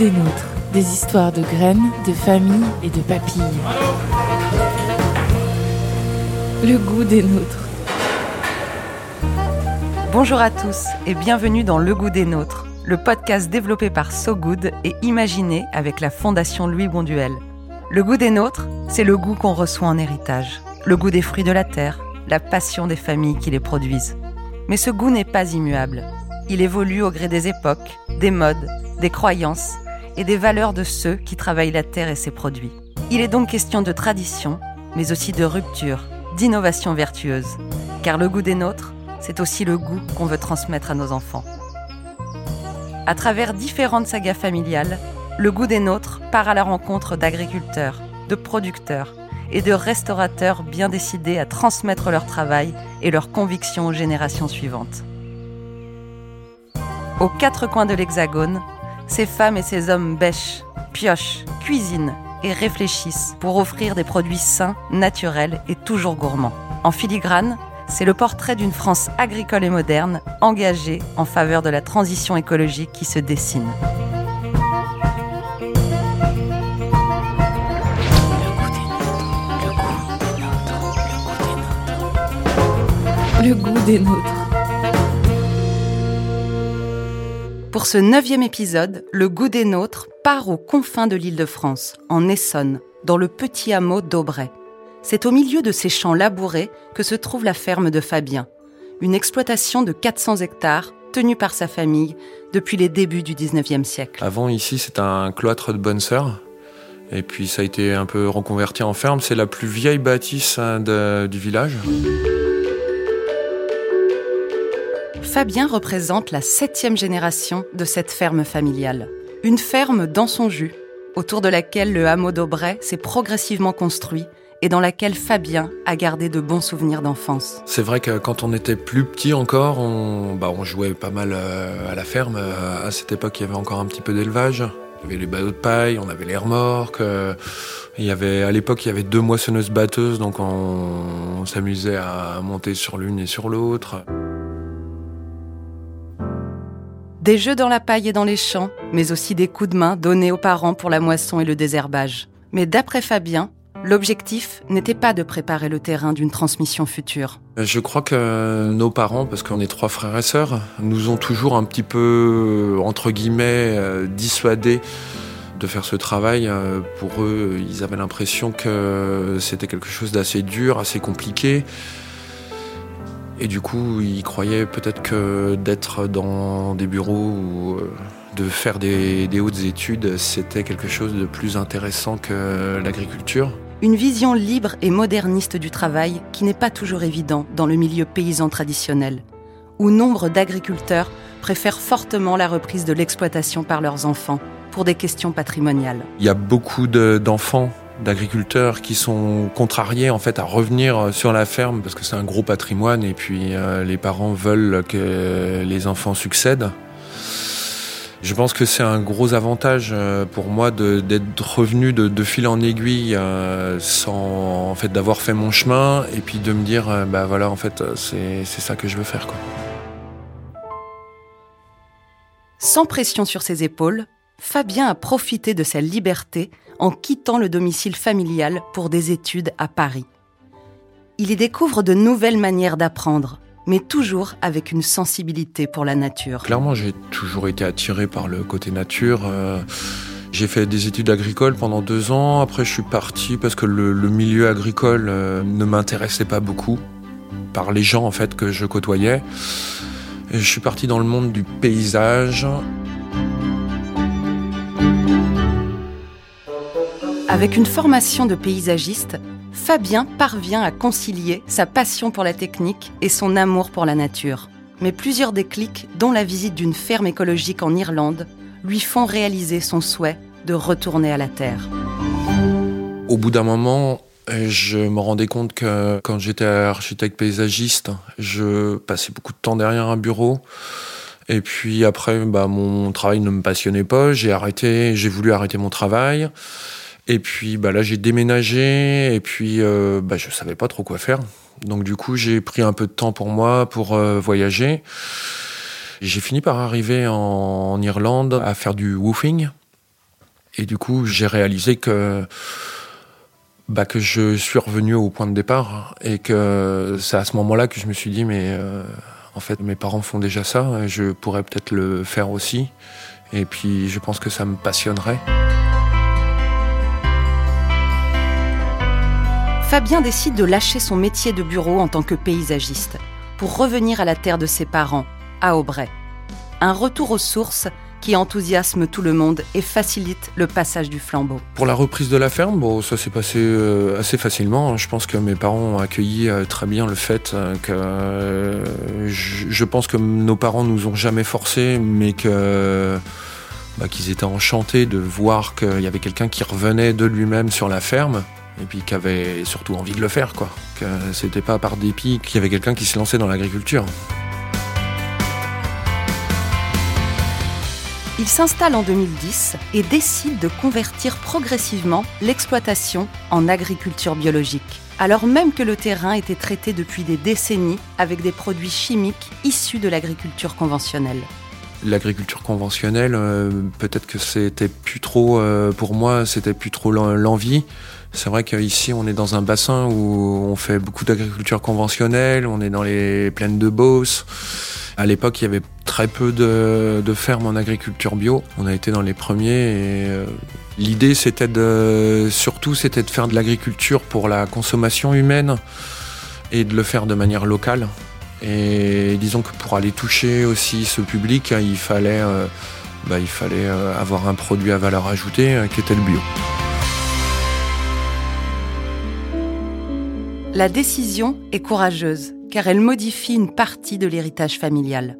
Des nôtres. Des histoires de graines, de familles et de papilles. Le goût des nôtres. Bonjour à tous et bienvenue dans Le goût des nôtres, le podcast développé par So Good et imaginé avec la Fondation Louis Bonduel. Le goût des nôtres, c'est le goût qu'on reçoit en héritage, le goût des fruits de la terre, la passion des familles qui les produisent. Mais ce goût n'est pas immuable. Il évolue au gré des époques, des modes, des croyances et des valeurs de ceux qui travaillent la terre et ses produits. Il est donc question de tradition, mais aussi de rupture, d'innovation vertueuse. Car le goût des nôtres, c'est aussi le goût qu'on veut transmettre à nos enfants. À travers différentes sagas familiales, le goût des nôtres part à la rencontre d'agriculteurs, de producteurs et de restaurateurs bien décidés à transmettre leur travail et leurs convictions aux générations suivantes. Aux quatre coins de l'Hexagone, ces femmes et ces hommes bêchent, piochent, cuisinent et réfléchissent pour offrir des produits sains, naturels et toujours gourmands. En filigrane, c'est le portrait d'une France agricole et moderne, engagée en faveur de la transition écologique qui se dessine. Le goût des nôtres. Pour ce neuvième épisode, le goût des nôtres part aux confins de l'île de France, en Essonne, dans le petit hameau d'Aubray. C'est au milieu de ces champs labourés que se trouve la ferme de Fabien, une exploitation de 400 hectares tenue par sa famille depuis les débuts du 19e siècle. Avant, ici, c'était un cloître de bonnes sœurs. Et puis, ça a été un peu reconverti en ferme. C'est la plus vieille bâtisse hein, du village. Fabien représente la septième génération de cette ferme familiale. Une ferme dans son jus, autour de laquelle le hameau d'Aubray s'est progressivement construit et dans laquelle Fabien a gardé de bons souvenirs d'enfance. C'est vrai que quand on était plus petit encore, on, bah, jouait pas mal euh, à la ferme. Euh, À cette époque, il y avait encore un petit peu d'élevage. Il y avait les bateaux de paille, on avait les remorques. euh, Il y avait, à l'époque, il y avait deux moissonneuses batteuses, donc on, on s'amusait à monter sur l'une et sur l'autre. Des jeux dans la paille et dans les champs, mais aussi des coups de main donnés aux parents pour la moisson et le désherbage. Mais d'après Fabien, l'objectif n'était pas de préparer le terrain d'une transmission future. Je crois que nos parents, parce qu'on est trois frères et sœurs, nous ont toujours un petit peu, entre guillemets, euh, dissuadés de faire ce travail. Euh, Pour eux, ils avaient l'impression que c'était quelque chose d'assez dur, assez compliqué. Et du coup, ils croyaient peut-être que d'être dans des bureaux ou euh, de faire des, des hautes études, c'était quelque chose de plus intéressant que l'agriculture. Une vision libre et moderniste du travail qui n'est pas toujours évident dans le milieu paysan traditionnel, où nombre d'agriculteurs préfèrent fortement la reprise de l'exploitation par leurs enfants pour des questions patrimoniales. Il y a beaucoup de- d'enfants d'agriculteurs qui sont contrariés en fait à revenir sur la ferme parce que c'est un gros patrimoine et puis euh, les parents veulent que les enfants succèdent. Je pense que c'est un gros avantage euh, pour moi d'être revenu de, fil en aiguille euh, sans en fait d'avoir fait mon chemin et puis de me dire euh, bah voilà en fait euh, c'est ça que je veux faire quoi. Sans pression sur ses épaules, Fabien a profité de sa liberté en quittant le domicile familial pour des études à Paris. Il y découvre de nouvelles manières d'apprendre, mais toujours avec une sensibilité pour la nature. Clairement, j'ai toujours été attiré par le côté nature. Euh, J'ai fait des études agricoles pendant deux ans. Après, je suis parti parce que le, milieu agricole euh, ne m'intéressait pas beaucoup par les gens en fait que je côtoyais. Je suis parti dans le monde du paysage. Avec une formation de paysagiste, Fabien parvient à concilier sa passion pour la technique et son amour pour la nature. Mais plusieurs déclics, dont la visite d'une ferme écologique en Irlande, lui font réaliser son souhait de retourner à la terre. Au bout d'un moment, je me rendais compte que quand j'étais architecte paysagiste, je passais beaucoup de temps derrière un bureau. Et puis après, bah, mon travail ne me passionnait pas. J'ai arrêté, j'ai voulu arrêter mon travail. Et puis bah, là, j'ai déménagé. Et puis, euh, bah, je savais pas trop quoi faire. Donc du coup, j'ai pris un peu de temps pour moi pour euh, voyager. J'ai fini par arriver en, Irlande à faire du woofing. Et du coup, j'ai réalisé que bah, que je suis revenu au point de départ et que c'est à ce moment-là que je me suis dit mais euh, en fait mes parents font déjà ça, je pourrais peut-être le faire aussi et puis je pense que ça me passionnerait. Fabien décide de lâcher son métier de bureau en tant que paysagiste pour revenir à la terre de ses parents, à Aubray. Un retour aux sources qui enthousiasme tout le monde et facilite le passage du flambeau. Pour la reprise de la ferme, ça s'est passé euh, assez facilement. Je pense que mes parents ont accueilli euh, très bien le fait euh, que je, pense que nos parents nous ont jamais forcés, mais que bah, qu'ils étaient enchantés de voir qu'il y avait quelqu'un qui revenait de lui-même sur la ferme et puis qui avait surtout envie de le faire, quoi. Que c'était pas par dépit qu'il y avait quelqu'un qui se lançait dans l'agriculture. Il s'installe en 2010 et décide de convertir progressivement l'exploitation en agriculture biologique, alors même que le terrain était traité depuis des décennies avec des produits chimiques issus de l'agriculture conventionnelle. L'agriculture conventionnelle, euh, peut-être que c'était plus trop, euh, pour moi, c'était plus trop l'envie. C'est vrai qu'ici, on est dans un bassin où on fait beaucoup d'agriculture conventionnelle, on est dans les plaines de Beauce. À l'époque, il y avait très peu de, fermes en agriculture bio. On a été dans les premiers et euh, l'idée, c'était de, surtout, c'était de faire de l'agriculture pour la consommation humaine et de le faire de manière locale. Et disons que pour aller toucher aussi ce public, il fallait, euh, bah, il fallait euh, avoir un produit à valeur ajoutée qui était le bio. La décision est courageuse car elle modifie une partie de l'héritage familial.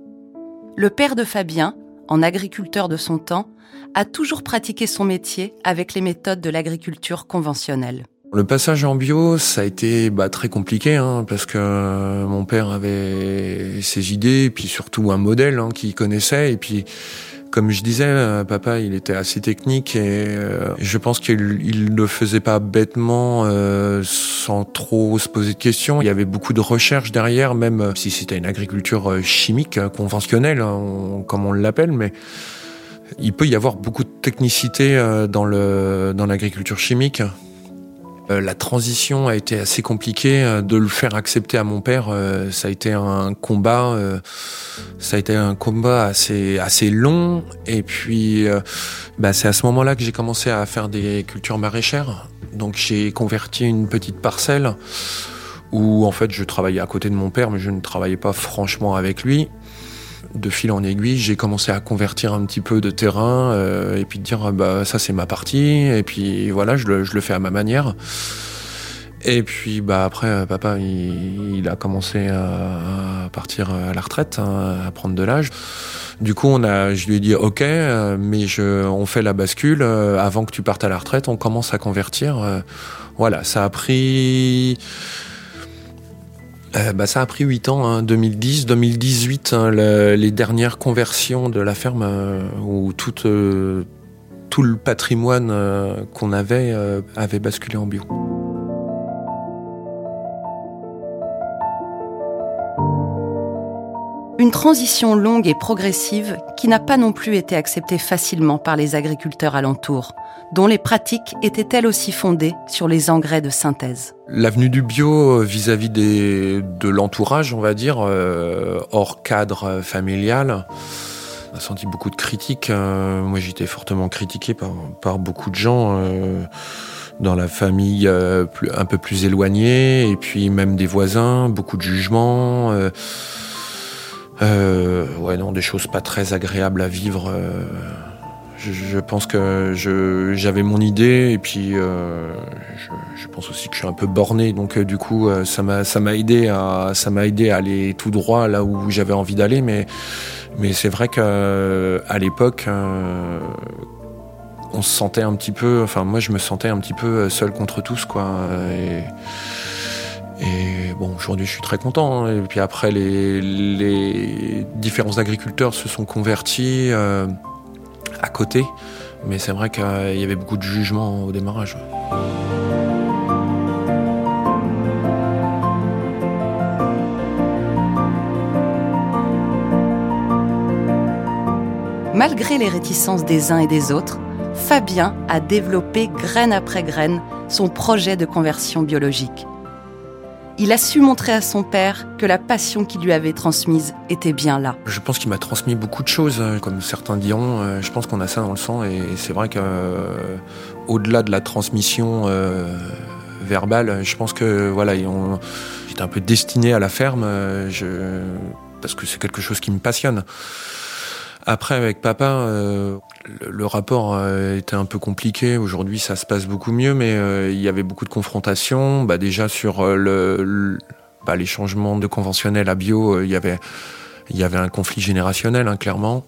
Le père de Fabien, en agriculteur de son temps, a toujours pratiqué son métier avec les méthodes de l'agriculture conventionnelle. Le passage en bio, ça a été bah, très compliqué hein, parce que mon père avait ses idées et puis surtout un modèle hein, qu'il connaissait et puis comme je disais, euh, papa, il était assez technique et euh, je pense qu'il ne faisait pas bêtement, euh, sans trop se poser de questions. Il y avait beaucoup de recherches derrière, même si c'était une agriculture chimique conventionnelle, hein, comme on l'appelle, mais il peut y avoir beaucoup de technicité dans l'agriculture chimique. Euh, la transition a été assez compliquée. Euh, de le faire accepter à mon père, euh, ça a été un combat. ça a été un combat assez assez long. Et puis, bah, c'est à ce moment-là que j'ai commencé à faire des cultures maraîchères. Donc, j'ai converti une petite parcelle où en fait je travaillais à côté de mon père, mais je ne travaillais pas franchement avec lui de fil en aiguille, j'ai commencé à convertir un petit peu de terrain euh, et puis de dire bah ça c'est ma partie et puis voilà je le, je le, fais à ma manière. Et puis bah après euh, papa il, a commencé à, partir à la retraite, hein, à prendre de l'âge. Du coup on a, je lui ai dit ok euh, mais je, on fait la bascule avant que tu partes à la retraite, on commence à convertir. voilà ça a pris euh, bah, ça a pris 8 ans, hein, 2010, 2018, hein, les dernières conversions de la ferme euh, où tout, euh, tout le patrimoine qu'on avait avait basculé en bio. Une transition longue et progressive qui n'a pas non plus été acceptée facilement par les agriculteurs alentours, dont les pratiques étaient elles aussi fondées sur les engrais de synthèse. L'avenue du bio vis-à-vis de l'entourage, on va dire, euh, hors cadre familial, a senti beaucoup de critiques. Euh, moi, j'étais fortement critiqué par, beaucoup de gens. Euh, dans la famille un peu plus éloignée, et puis même des voisins, beaucoup de jugements. Euh, ouais, non, des choses pas très agréables à vivre. Euh, je, pense que j'avais mon idée et puis euh, je, pense aussi que je suis un peu borné, donc du coup ça m'a ça m'a aidé à ça m'a aidé à aller tout droit là où j'avais envie d'aller, mais mais c'est vrai que à l'époque on se sentait un petit peu, enfin moi je me sentais un petit peu seul contre tous quoi. Et, et bon, aujourd'hui, je suis très content. Hein. Et puis après, les, différents agriculteurs se sont convertis euh, à côté. Mais c'est vrai qu'il y avait beaucoup de jugement au démarrage. Malgré les réticences des uns et des autres, Fabien a développé graine après graine son projet de conversion biologique. Il a su montrer à son père que la passion qu'il lui avait transmise était bien là. Je pense qu'il m'a transmis beaucoup de choses, hein, comme certains diront. Euh, je pense qu'on a ça dans le sang et c'est vrai qu'au euh, de la transmission euh, verbale, je pense que voilà, j'étais un peu destiné à la ferme, parce que c'est quelque chose qui me passionne. Après, avec papa, le, rapport euh, était un peu compliqué. Aujourd'hui, ça se passe beaucoup mieux, mais euh, il y avait beaucoup de confrontations. Bah, déjà sur le, bah, les changements de conventionnel à bio, il y avait il y avait un conflit générationnel, hein, clairement.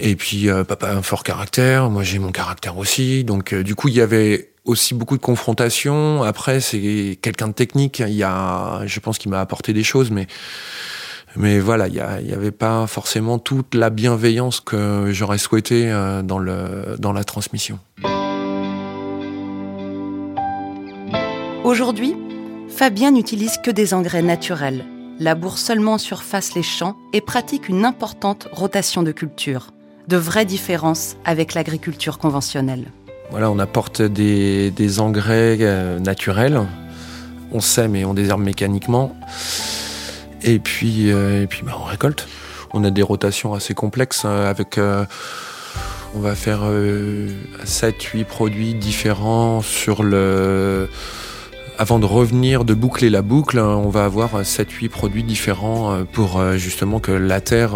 Et puis papa a un fort caractère, moi j'ai mon caractère aussi. Donc du coup, il y avait aussi beaucoup de confrontations. Après, c'est quelqu'un de technique. Il y a, je pense qu'il m'a apporté des choses, mais mais voilà, il n'y avait pas forcément toute la bienveillance que j'aurais souhaité euh, dans, le, dans la transmission. Aujourd'hui, Fabien n'utilise que des engrais naturels, laboure seulement en surface les champs et pratique une importante rotation de culture. De vraies différences avec l'agriculture conventionnelle. Voilà, on apporte des, des engrais euh, naturels, on sème et on désherbe mécaniquement. Et puis, euh, et puis bah, on récolte. On a des rotations assez complexes hein, avec. Euh, on va faire 7-8 euh, produits différents sur le. Avant de revenir, de boucler la boucle, on va avoir 7-8 produits différents pour justement que la terre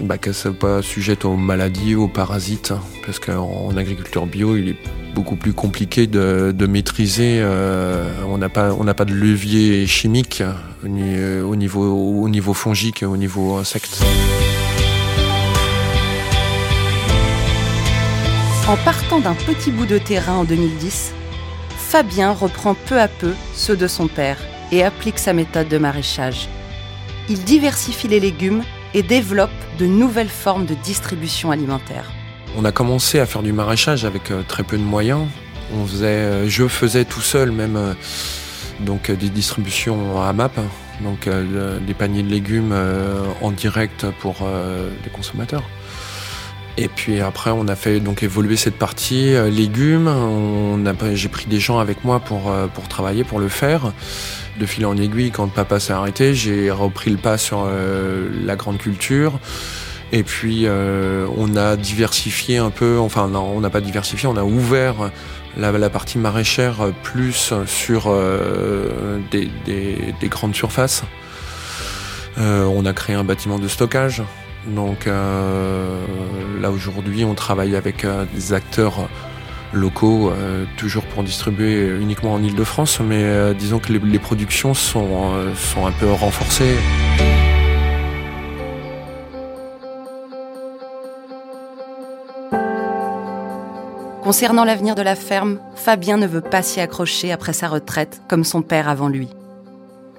bah, qu'elle ne pas sujette aux maladies, aux parasites, parce qu'en agriculture bio, il est beaucoup plus compliqué de, maîtriser. Euh, on n'a pas, on n'a pas de levier chimique euh, au niveau, au niveau fongique, au niveau insecte. En partant d'un petit bout de terrain en 2010, Fabien reprend peu à peu ceux de son père et applique sa méthode de maraîchage. Il diversifie les légumes et développe de nouvelles formes de distribution alimentaire. On a commencé à faire du maraîchage avec euh, très peu de moyens. Euh, je faisais tout seul même euh, des distributions à MAP, donc des paniers de légumes en direct pour les consommateurs. Et puis après, on a fait donc évoluer cette partie légumes. j'ai pris des gens avec moi pour pour travailler, pour le faire de fil en aiguille, quand papa s'est arrêté, j'ai repris le pas sur euh, la grande culture. Et puis euh, on a diversifié un peu, enfin non, on n'a pas diversifié, on a ouvert la, partie maraîchère plus sur euh, des, grandes surfaces. on a créé un bâtiment de stockage. Donc là aujourd'hui on travaille avec des acteurs locaux, euh, toujours pour distribuer uniquement en Ile-de-France, mais euh, disons que les, productions euh, sont un peu renforcées. Concernant l'avenir de la ferme, Fabien ne veut pas s'y accrocher après sa retraite comme son père avant lui.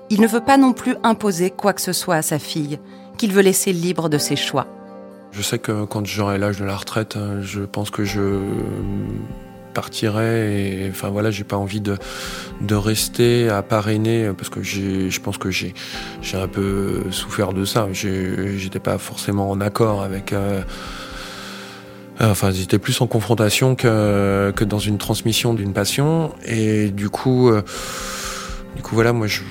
Il ne veut pas non plus imposer quoi que ce soit à sa fille, qu'il veut laisser libre de ses choix. Je sais que quand j'aurai l'âge de la retraite, je pense que je partirai et enfin voilà j'ai pas envie de, rester à parrainer parce que je pense que j'ai un peu souffert de ça j'étais pas forcément en accord avec euh, enfin j'étais plus en confrontation que que dans une transmission d'une passion et du coup euh, du coup voilà moi je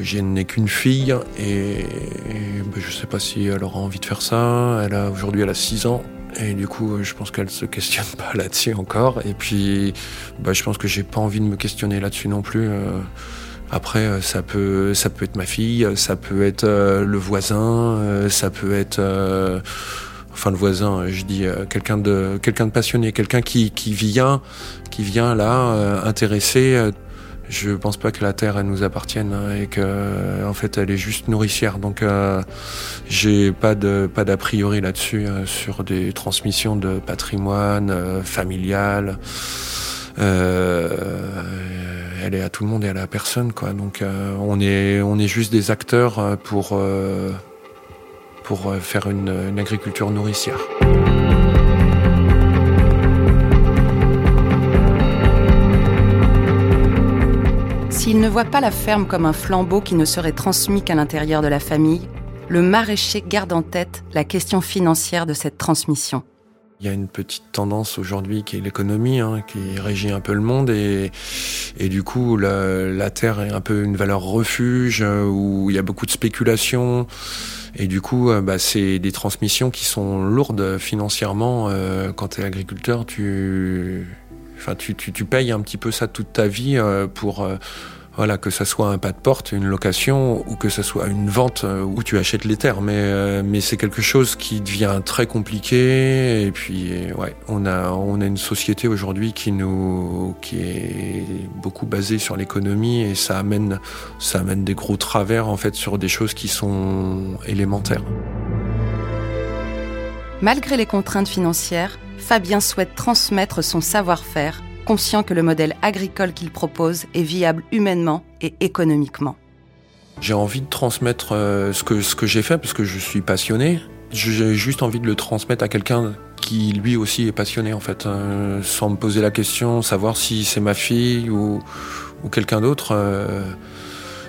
j'ai n'ai qu'une fille et, ben, je sais pas si elle aura envie de faire ça. Elle a aujourd'hui elle a 6 ans et du coup je pense qu'elle se questionne pas là-dessus encore. Et puis ben, je pense que j'ai pas envie de me questionner là-dessus non plus. Euh. Après, ça peut, ça peut être ma fille, ça peut être euh, le voisin, euh, ça peut être, enfin le voisin, je dis quelqu'un de, quelqu'un de passionné, quelqu'un qui, qui vient, qui vient là intéresser je pense pas que la terre elle nous appartienne hein, et que en fait elle est juste nourricière. Donc euh, j'ai pas de pas d'a priori là-dessus euh, sur des transmissions de patrimoine euh, familial. Euh, elle est à tout le monde et à personne quoi. Donc on est on est juste des acteurs pour pour faire une, une agriculture nourricière. S'il ne voit pas la ferme comme un flambeau qui ne serait transmis qu'à l'intérieur de la famille, le maraîcher garde en tête la question financière de cette transmission. Il y a une petite tendance aujourd'hui qui est l'économie, hein, qui régit un peu le monde et, du coup la, terre est un peu une valeur refuge euh, où il y a beaucoup de spéculation et du coup euh, bah, c'est des transmissions qui sont lourdes financièrement. Euh, quand tu es agriculteur, tu, payes un petit peu ça toute ta vie pour voilà, que ça soit un pas de porte, une location, ou que ça soit une vente euh, où tu achètes les terres. Mais, euh, mais c'est quelque chose qui devient très compliqué. Et puis, ouais, on a, on a une société aujourd'hui qui nous, qui est beaucoup basée sur l'économie et ça amène, ça amène des gros travers, en fait, sur des choses qui sont élémentaires. Malgré les contraintes financières, Fabien souhaite transmettre son savoir-faire conscient que le modèle agricole qu'il propose est viable humainement et économiquement. J'ai envie de transmettre euh, ce que, ce que j'ai fait parce que je suis passionné. J'ai juste envie de le transmettre à quelqu'un qui lui aussi est passionné en fait, euh, sans me poser la question, savoir si c'est ma fille ou, ou quelqu'un d'autre. Euh,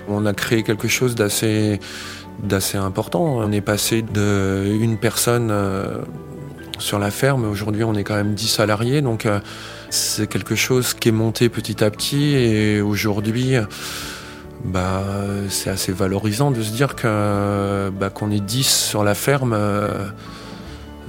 on a créé quelque chose d'assez d'assez important. On est passé de une personne sur la ferme. Aujourd'hui, on est quand même 10 salariés, donc c'est quelque chose qui est monté petit à petit et aujourd'hui, bah, c'est assez valorisant de se dire bah, qu'on est 10 sur la ferme. Euh,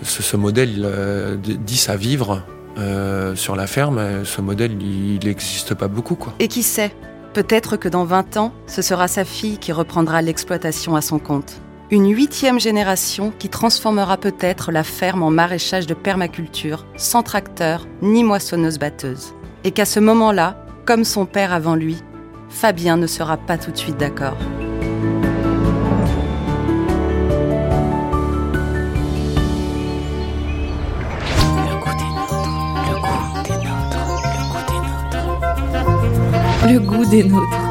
ce, modèle, 10 à vivre euh, sur la ferme, ce modèle, il n'existe pas beaucoup. Quoi. Et qui sait? Peut-être que dans 20 ans, ce sera sa fille qui reprendra l'exploitation à son compte une huitième génération qui transformera peut-être la ferme en maraîchage de permaculture, sans tracteur ni moissonneuse-batteuse. Et qu'à ce moment-là, comme son père avant lui, Fabien ne sera pas tout de suite d'accord. Le goût des nôtres.